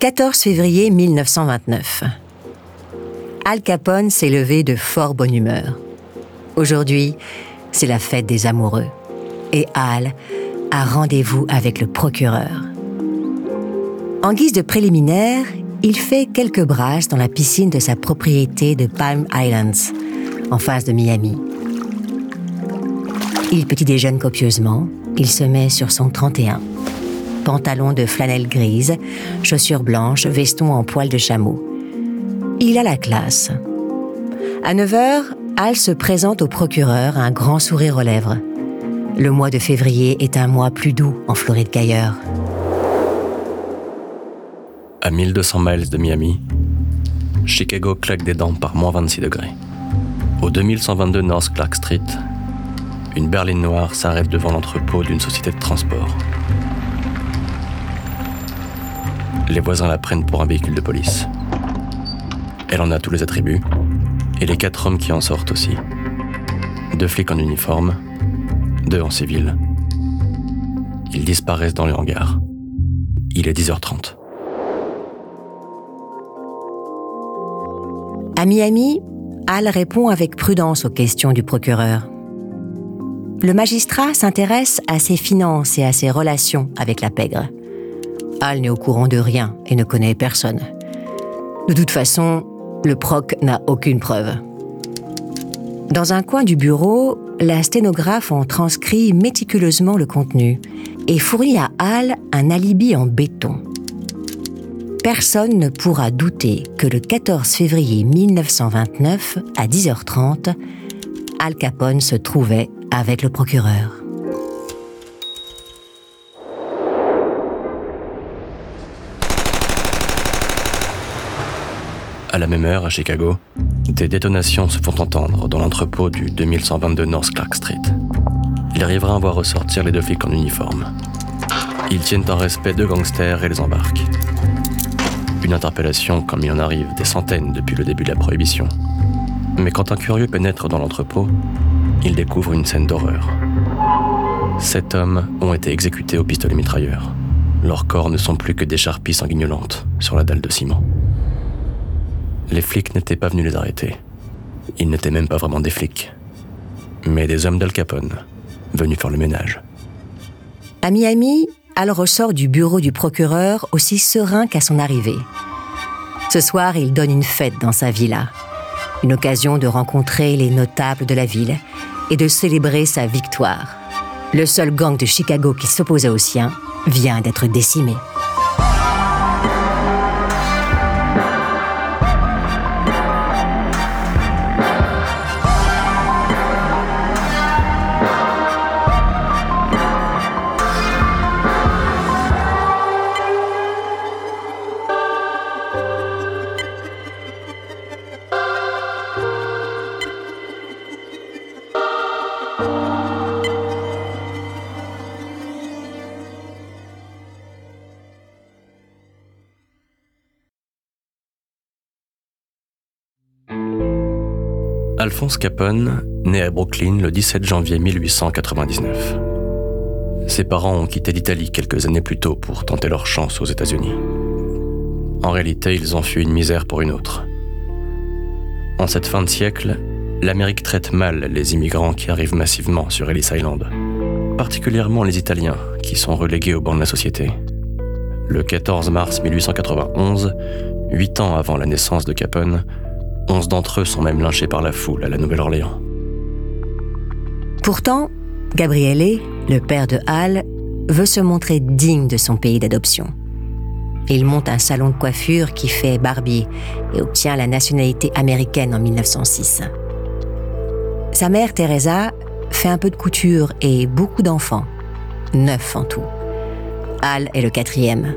14 février 1929. Al Capone s'est levé de fort bonne humeur. Aujourd'hui, c'est la fête des amoureux. Et Al a rendez-vous avec le procureur. En guise de préliminaire, il fait quelques brasses dans la piscine de sa propriété de Palm Islands, en face de Miami. Il petit déjeune copieusement, il se met sur son 31. Pantalon de flanelle grise, chaussures blanches, veston en poil de chameau. Il a la classe. À 9 h, Al se présente au procureur, un grand sourire aux lèvres. Le mois de février est un mois plus doux en Floride qu'ailleurs. À 1200 miles de Miami, Chicago claque des dents par moins 26 degrés. Au 2122 North Clark Street, une berline noire s'arrête devant l'entrepôt d'une société de transport. Les voisins la prennent pour un véhicule de police. Elle en a tous les attributs, et les quatre hommes qui en sortent aussi. Deux flics en uniforme, deux en civil. Ils disparaissent dans le hangar. Il est 10h30. À Miami, Al répond avec prudence aux questions du procureur. Le magistrat s'intéresse à ses finances et à ses relations avec la pègre. N'est au courant de rien et ne connaît personne. De toute façon, le proc n'a aucune preuve. Dans un coin du bureau, la sténographe en transcrit méticuleusement le contenu et fournit à Al un alibi en béton. Personne ne pourra douter que le 14 février 1929, à 10h30, Al Capone se trouvait avec le procureur. À la même heure, à Chicago, des détonations se font entendre dans l'entrepôt du 2122 North Clark Street. Les riverains voient ressortir les deux flics en uniforme. Ils tiennent en respect deux gangsters et les embarquent. Une interpellation comme il en arrive des centaines depuis le début de la prohibition. Mais quand un curieux pénètre dans l'entrepôt, il découvre une scène d'horreur. Sept hommes ont été exécutés au pistolet mitrailleur. Leurs corps ne sont plus que des charpies sanguignolantes sur la dalle de ciment. Les flics n'étaient pas venus les arrêter. Ils n'étaient même pas vraiment des flics, mais des hommes d'Al Capone, venus faire le ménage. À Miami, Al ressort du bureau du procureur aussi serein qu'à son arrivée. Ce soir, il donne une fête dans sa villa. Une occasion de rencontrer les notables de la ville et de célébrer sa victoire. Le seul gang de Chicago qui s'opposait au sien vient d'être décimé. Alphonse Capone naît à Brooklyn le 17 janvier 1899. Ses parents ont quitté l'Italie quelques années plus tôt pour tenter leur chance aux États-Unis. En réalité, ils ont fui une misère pour une autre. En cette fin de siècle, l'Amérique traite mal les immigrants qui arrivent massivement sur Ellis Island, particulièrement les Italiens qui sont relégués au banc de la société. Le 14 mars 1891, huit ans avant la naissance de Capone, Onze d'entre eux sont même lynchés par la foule à la Nouvelle-Orléans. Pourtant, Gabriele, le père de Hal, veut se montrer digne de son pays d'adoption. Il monte un salon de coiffure qui fait barbier et obtient la nationalité américaine en 1906. Sa mère, Teresa, fait un peu de couture et beaucoup d'enfants. neuf en tout. Al est le quatrième.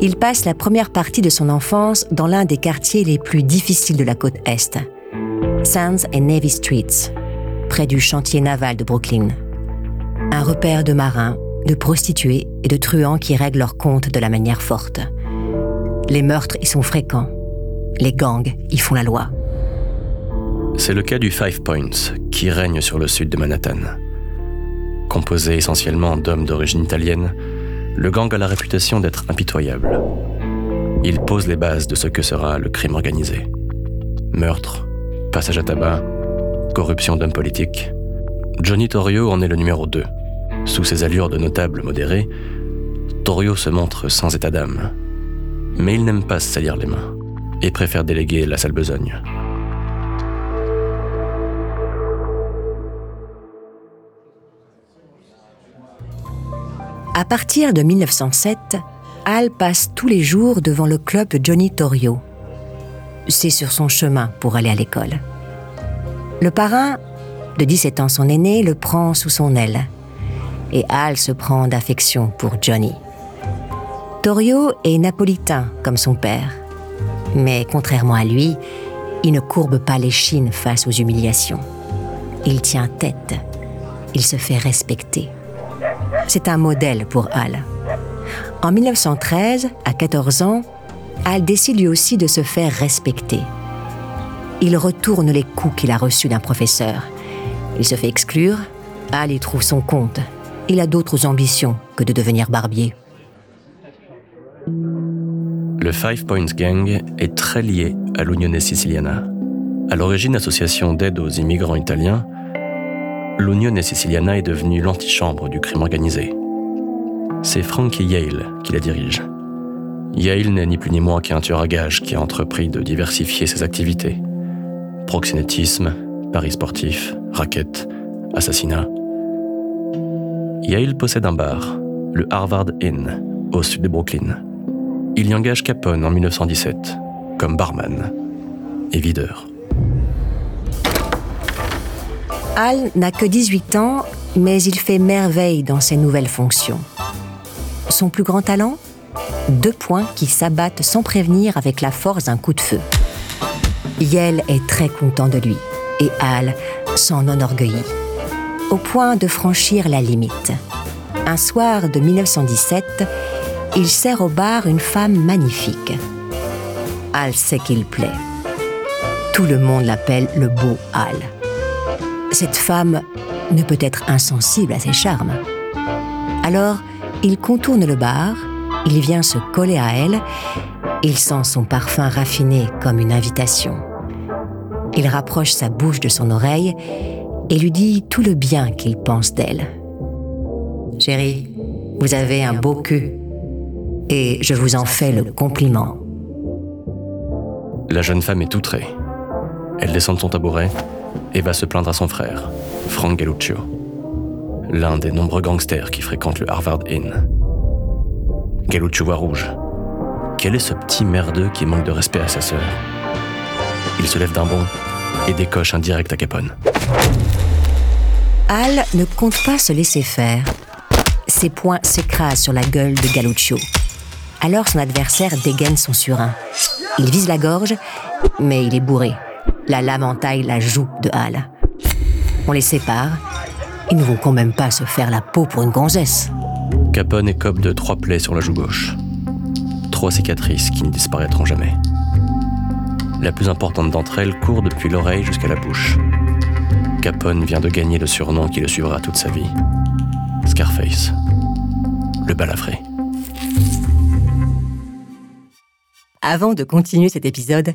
Il passe la première partie de son enfance dans l'un des quartiers les plus difficiles de la côte Est, Sands et Navy Streets, près du chantier naval de Brooklyn. Un repère de marins, de prostituées et de truands qui règlent leurs comptes de la manière forte. Les meurtres y sont fréquents. Les gangs y font la loi. C'est le cas du Five Points, qui règne sur le sud de Manhattan. Composé essentiellement d'hommes d'origine italienne, le gang a la réputation d'être impitoyable. Il pose les bases de ce que sera le crime organisé. Meurtre, passage à tabac, corruption d'hommes politiques. Johnny Torrio en est le numéro 2. Sous ses allures de notable modéré, Torrio se montre sans état d'âme. Mais il n'aime pas se salir les mains et préfère déléguer la sale besogne. À partir de 1907, Al passe tous les jours devant le club Johnny Torrio. C'est sur son chemin pour aller à l'école. Le parrain, de 17 ans son aîné, le prend sous son aile. Et Al se prend d'affection pour Johnny. Torrio est napolitain comme son père. Mais contrairement à lui, il ne courbe pas les chines face aux humiliations. Il tient tête. Il se fait respecter. C'est un modèle pour Al. En 1913, à 14 ans, Al décide lui aussi de se faire respecter. Il retourne les coups qu'il a reçus d'un professeur. Il se fait exclure. Al y trouve son compte. Il a d'autres ambitions que de devenir barbier. Le Five Points Gang est très lié à l'Unione Siciliana. À l'origine association d'aide aux immigrants italiens, l'Unione Siciliana est devenue l'antichambre du crime organisé. C'est Frankie Yale qui la dirige. Yale n'est ni plus ni moins qu'un tueur à gages qui a entrepris de diversifier ses activités. Proxénétisme, paris sportifs, raquettes, assassinats. Yale possède un bar, le Harvard Inn, au sud de Brooklyn. Il y engage Capone en 1917, comme barman et videur. Al n'a que 18 ans, mais il fait merveille dans ses nouvelles fonctions. Son plus grand talent? Deux points qui s'abattent sans prévenir avec la force d'un coup de feu. Yale est très content de lui et Al s'en enorgueillit, au point de franchir la limite. Un soir de 1917, il sert au bar une femme magnifique. Al sait qu'il plaît. Tout le monde l'appelle le beau Al cette femme ne peut être insensible à ses charmes. Alors, il contourne le bar, il vient se coller à elle, il sent son parfum raffiné comme une invitation. Il rapproche sa bouche de son oreille et lui dit tout le bien qu'il pense d'elle. Chérie, vous avez un beau cul et je vous en fais le compliment. La jeune femme est outrée. Elle descend de son tabouret et va se plaindre à son frère, Frank Galluccio, l'un des nombreux gangsters qui fréquentent le Harvard Inn. Galluccio voit rouge. Quel est ce petit merdeux qui manque de respect à sa sœur? Il se lève d'un bond et décoche un direct à Capone. Al ne compte pas se laisser faire. Ses poings s'écrasent sur la gueule de Galluccio. Alors son adversaire dégaine son surin. Il vise la gorge, mais il est bourré. La lame entaille la joue de Hal. On les sépare. Ils ne vont quand même pas se faire la peau pour une gonzesse. Capone écope de trois plaies sur la joue gauche. Trois cicatrices qui ne disparaîtront jamais. La plus importante d'entre elles court depuis l'oreille jusqu'à la bouche. Capone vient de gagner le surnom qui le suivra toute sa vie. Scarface. Le balafré. Avant de continuer cet épisode,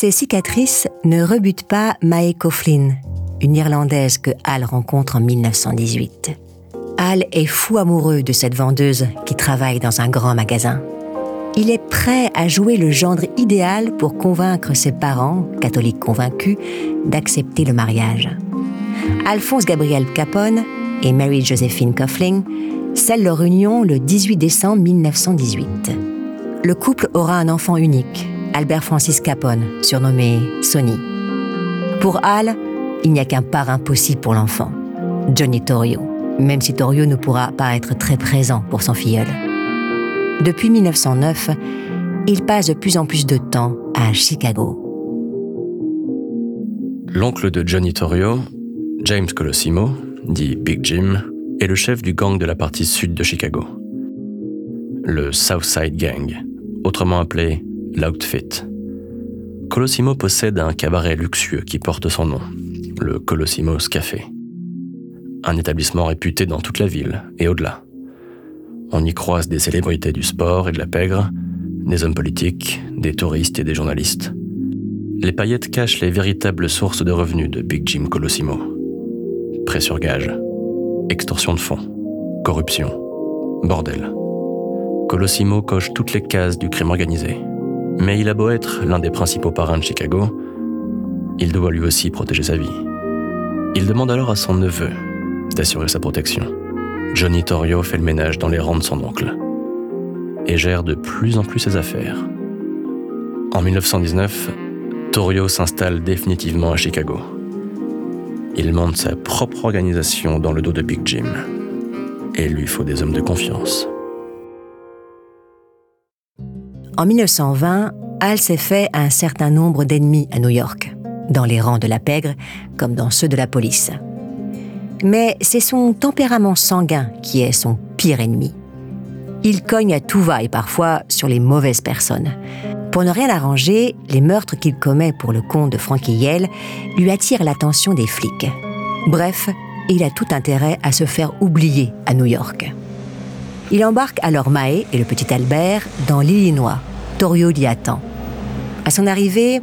Ces cicatrices ne rebutent pas Mae Coughlin, une Irlandaise que Hal rencontre en 1918. Hal est fou amoureux de cette vendeuse qui travaille dans un grand magasin. Il est prêt à jouer le gendre idéal pour convaincre ses parents, catholiques convaincus, d'accepter le mariage. Alphonse Gabriel Capone et Mary Josephine Coughlin scellent leur union le 18 décembre 1918. Le couple aura un enfant unique, Albert Francis Capone, surnommé Sonny. Pour Al, il n'y a qu'un parrain possible pour l'enfant, Johnny Torrio, même si Torrio ne pourra pas être très présent pour son filleul. Depuis 1909, il passe de plus en plus de temps à Chicago. L'oncle de Johnny Torrio, James Colosimo, dit Big Jim, est le chef du gang de la partie sud de Chicago. Le Southside Gang, autrement appelé l'Outfit. Colosimo possède un cabaret luxueux qui porte son nom, le Colosimo's Café. Un établissement réputé dans toute la ville et au-delà. On y croise des célébrités du sport et de la pègre, des hommes politiques, des touristes et des journalistes. Les paillettes cachent les véritables sources de revenus de Big Jim Colosimo. Prêt sur gage, extorsion de fonds, corruption, bordel. Colosimo coche toutes les cases du crime organisé. Mais il a beau être l'un des principaux parrains de Chicago, il doit lui aussi protéger sa vie. Il demande alors à son neveu d'assurer sa protection. Johnny Torrio fait le ménage dans les rangs de son oncle et gère de plus en plus ses affaires. En 1919, Torrio s'installe définitivement à Chicago. Il monte sa propre organisation dans le dos de Big Jim. Et il lui faut des hommes de confiance. En 1920, Hal s'est fait un certain nombre d'ennemis à New York, dans les rangs de la pègre comme dans ceux de la police. Mais c'est son tempérament sanguin qui est son pire ennemi. Il cogne à tout va et parfois sur les mauvaises personnes. Pour ne rien arranger, les meurtres qu'il commet pour le compte de Frankie Yale lui attirent l'attention des flics. Bref, il a tout intérêt à se faire oublier à New York. Il embarque alors Mae et le petit Albert dans l'Illinois. Torio l'y attend. À son arrivée,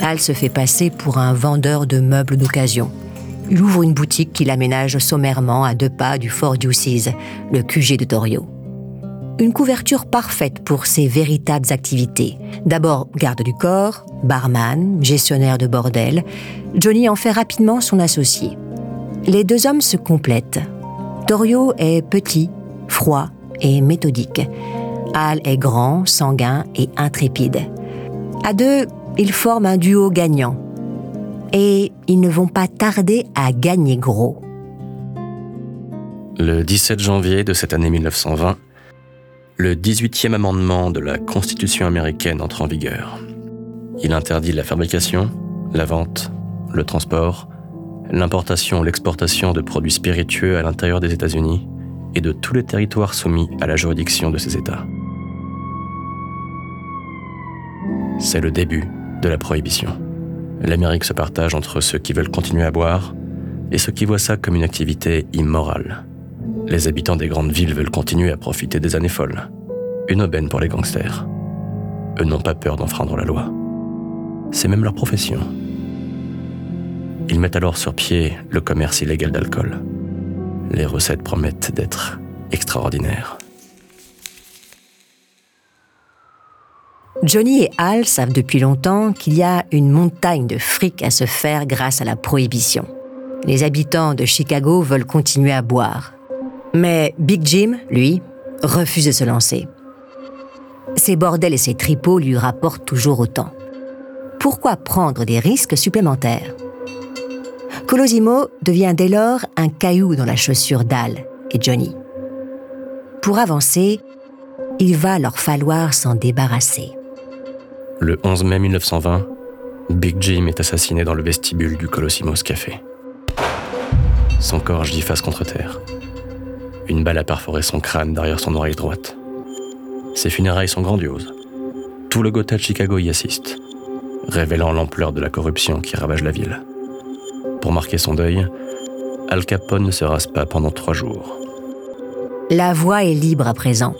Al se fait passer pour un vendeur de meubles d'occasion. Il ouvre une boutique qu'il aménage sommairement à deux pas du Fort Duces, le QG de Torio. Une couverture parfaite pour ses véritables activités. D'abord garde du corps, barman, gestionnaire de bordel, Johnny en fait rapidement son associé. Les deux hommes se complètent. Torio est petit, froid et méthodique. Al est grand, sanguin et intrépide. À deux, ils forment un duo gagnant. Et ils ne vont pas tarder à gagner gros. Le 17 janvier de cette année 1920, le 18e amendement de la Constitution américaine entre en vigueur. Il interdit la fabrication, la vente, le transport, l'importation ou l'exportation de produits spiritueux à l'intérieur des États-Unis et de tous les territoires soumis à la juridiction de ces États. C'est le début de la prohibition. L'Amérique se partage entre ceux qui veulent continuer à boire et ceux qui voient ça comme une activité immorale. Les habitants des grandes villes veulent continuer à profiter des années folles. Une aubaine pour les gangsters. Eux n'ont pas peur d'enfreindre la loi. C'est même leur profession. Ils mettent alors sur pied le commerce illégal d'alcool. Les recettes promettent d'être extraordinaires. Johnny et Al savent depuis longtemps qu'il y a une montagne de fric à se faire grâce à la prohibition. Les habitants de Chicago veulent continuer à boire. Mais Big Jim, lui, refuse de se lancer. Ses bordels et ses tripots lui rapportent toujours autant. Pourquoi prendre des risques supplémentaires? Colosimo devient dès lors un caillou dans la chaussure d'Al et Johnny. Pour avancer, il va leur falloir s'en débarrasser. Le 11 mai 1920, Big Jim est assassiné dans le vestibule du Colossimos Café. Son corps gît face contre terre. Une balle a perforé son crâne derrière son oreille droite. Ses funérailles sont grandioses. Tout le Gotha de Chicago y assiste, révélant l'ampleur de la corruption qui ravage la ville. Pour marquer son deuil, Al Capone ne se rase pas pendant trois jours. La voie est libre à présent.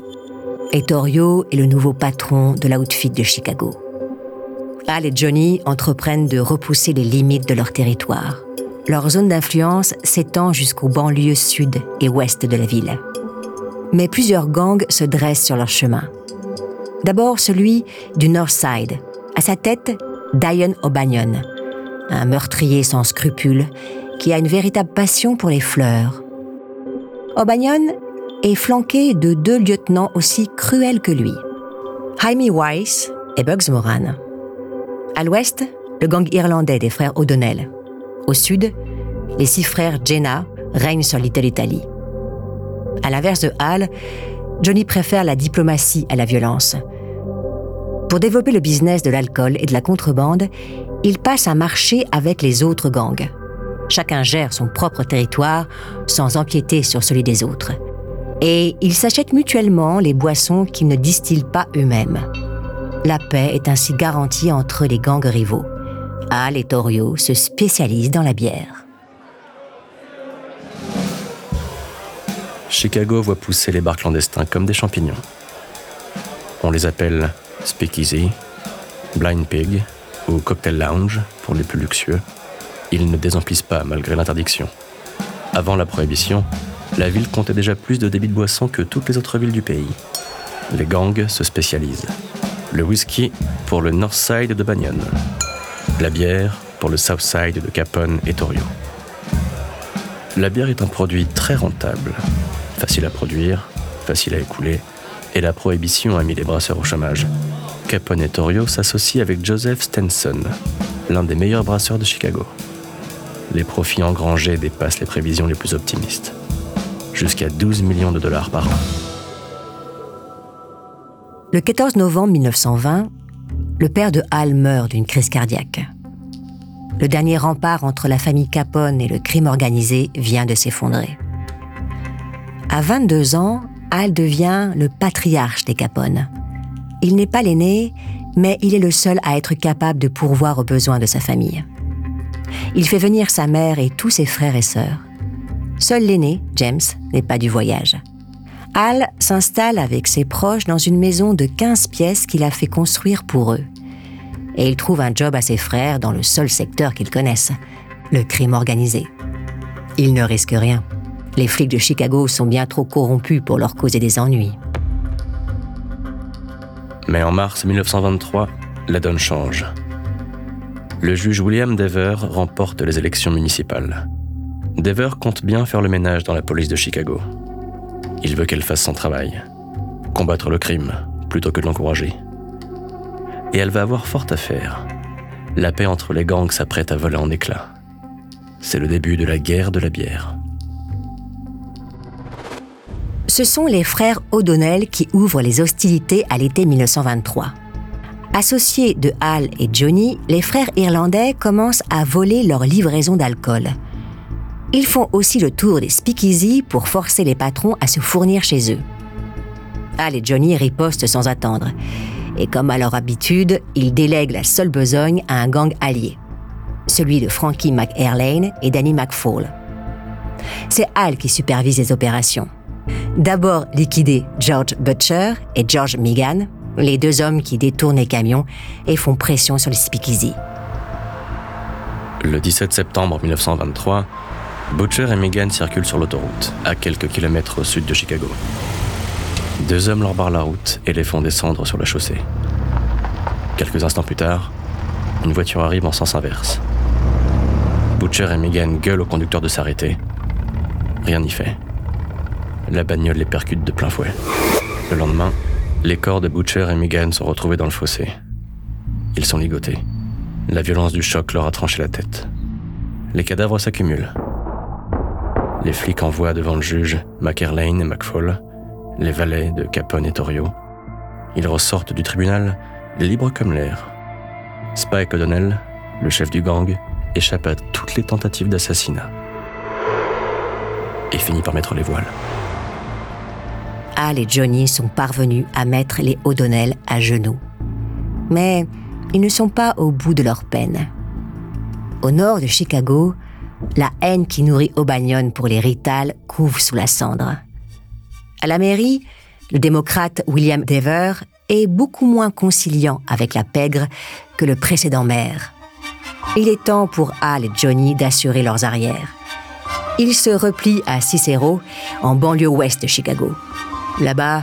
Ettorio est le nouveau patron de l'outfit de Chicago. Al et Johnny entreprennent de repousser les limites de leur territoire. Leur zone d'influence s'étend jusqu'aux banlieues sud et ouest de la ville. Mais plusieurs gangs se dressent sur leur chemin. D'abord celui du North Side. À sa tête, Diane O'Banion, un meurtrier sans scrupules qui a une véritable passion pour les fleurs. O'Banion est flanqué de deux lieutenants aussi cruels que lui, Jaime Weiss et Bugs Moran. À l'ouest, le gang irlandais des frères O'Donnell. Au sud, les six frères Jenna règnent sur Italy. À l'inverse de Hal, Johnny préfère la diplomatie à la violence. Pour développer le business de l'alcool et de la contrebande, il passe à marcher avec les autres gangs. Chacun gère son propre territoire sans empiéter sur celui des autres. Et ils s'achètent mutuellement les boissons qu'ils ne distillent pas eux-mêmes. La paix est ainsi garantie entre les gangs rivaux. Al et Torio se spécialisent dans la bière. Chicago voit pousser les bars clandestins comme des champignons. On les appelle Speakeasy, Blind Pig ou Cocktail Lounge pour les plus luxueux. Ils ne désemplissent pas malgré l'interdiction. Avant la prohibition, la ville comptait déjà plus de débits de boissons que toutes les autres villes du pays. Les gangs se spécialisent. Le whisky pour le North Side de Banyan. La bière pour le South Side de Capone et Torio. La bière est un produit très rentable, facile à produire, facile à écouler, et la prohibition a mis les brasseurs au chômage. Capone et Torio s'associent avec Joseph Stenson, l'un des meilleurs brasseurs de Chicago. Les profits engrangés dépassent les prévisions les plus optimistes, jusqu'à 12 millions de dollars par an. Le 14 novembre 1920, le père de Hal meurt d'une crise cardiaque. Le dernier rempart entre la famille Capone et le crime organisé vient de s'effondrer. À 22 ans, Hal devient le patriarche des Capone. Il n'est pas l'aîné, mais il est le seul à être capable de pourvoir aux besoins de sa famille. Il fait venir sa mère et tous ses frères et sœurs. Seul l'aîné, James, n'est pas du voyage. Al s'installe avec ses proches dans une maison de 15 pièces qu'il a fait construire pour eux. Et il trouve un job à ses frères dans le seul secteur qu'ils connaissent, le crime organisé. Il ne risque rien. Les flics de Chicago sont bien trop corrompus pour leur causer des ennuis. Mais en mars 1923, la donne change. Le juge William Dever remporte les élections municipales. Dever compte bien faire le ménage dans la police de Chicago. Il veut qu'elle fasse son travail, combattre le crime plutôt que de l'encourager. Et elle va avoir fort à faire. La paix entre les gangs s'apprête à voler en éclats. C'est le début de la guerre de la bière. Ce sont les frères O'Donnell qui ouvrent les hostilités à l'été 1923. Associés de Hal et Johnny, les frères irlandais commencent à voler leur livraison d'alcool. Ils font aussi le tour des speakeasy pour forcer les patrons à se fournir chez eux. Hal et Johnny ripostent sans attendre. Et comme à leur habitude, ils délèguent la seule besogne à un gang allié, celui de Frankie McAirlane et Danny McFall. C'est Hal qui supervise les opérations. D'abord liquider George Butcher et George Megan, les deux hommes qui détournent les camions et font pression sur les speakeasy. Le 17 septembre 1923, Butcher et Megan circulent sur l'autoroute, à quelques kilomètres au sud de Chicago. Deux hommes leur barrent la route et les font descendre sur la chaussée. Quelques instants plus tard, une voiture arrive en sens inverse. Butcher et Megan gueulent au conducteur de s'arrêter. Rien n'y fait. La bagnole les percute de plein fouet. Le lendemain, les corps de Butcher et Megan sont retrouvés dans le fossé. Ils sont ligotés. La violence du choc leur a tranché la tête. Les cadavres s'accumulent. Les flics envoient devant le juge McErlane et McFall, les valets de Capone et Torio. Ils ressortent du tribunal libres comme l'air, Spike O'Donnell, le chef du gang, échappe à toutes les tentatives d'assassinat et finit par mettre les voiles. Al et Johnny sont parvenus à mettre les O'Donnell à genoux. Mais ils ne sont pas au bout de leur peine. Au nord de Chicago, la haine qui nourrit O'Banion pour les Rital couve sous la cendre. À la mairie, le démocrate William Dever est beaucoup moins conciliant avec la pègre que le précédent maire. Il est temps pour Al et Johnny d'assurer leurs arrières. Ils se replient à Cicero, en banlieue ouest de Chicago. Là-bas,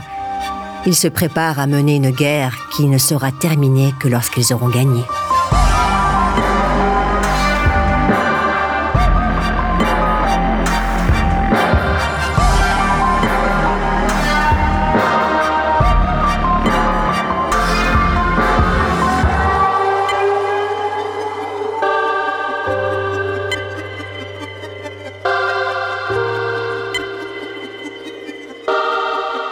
ils se préparent à mener une guerre qui ne sera terminée que lorsqu'ils auront gagné.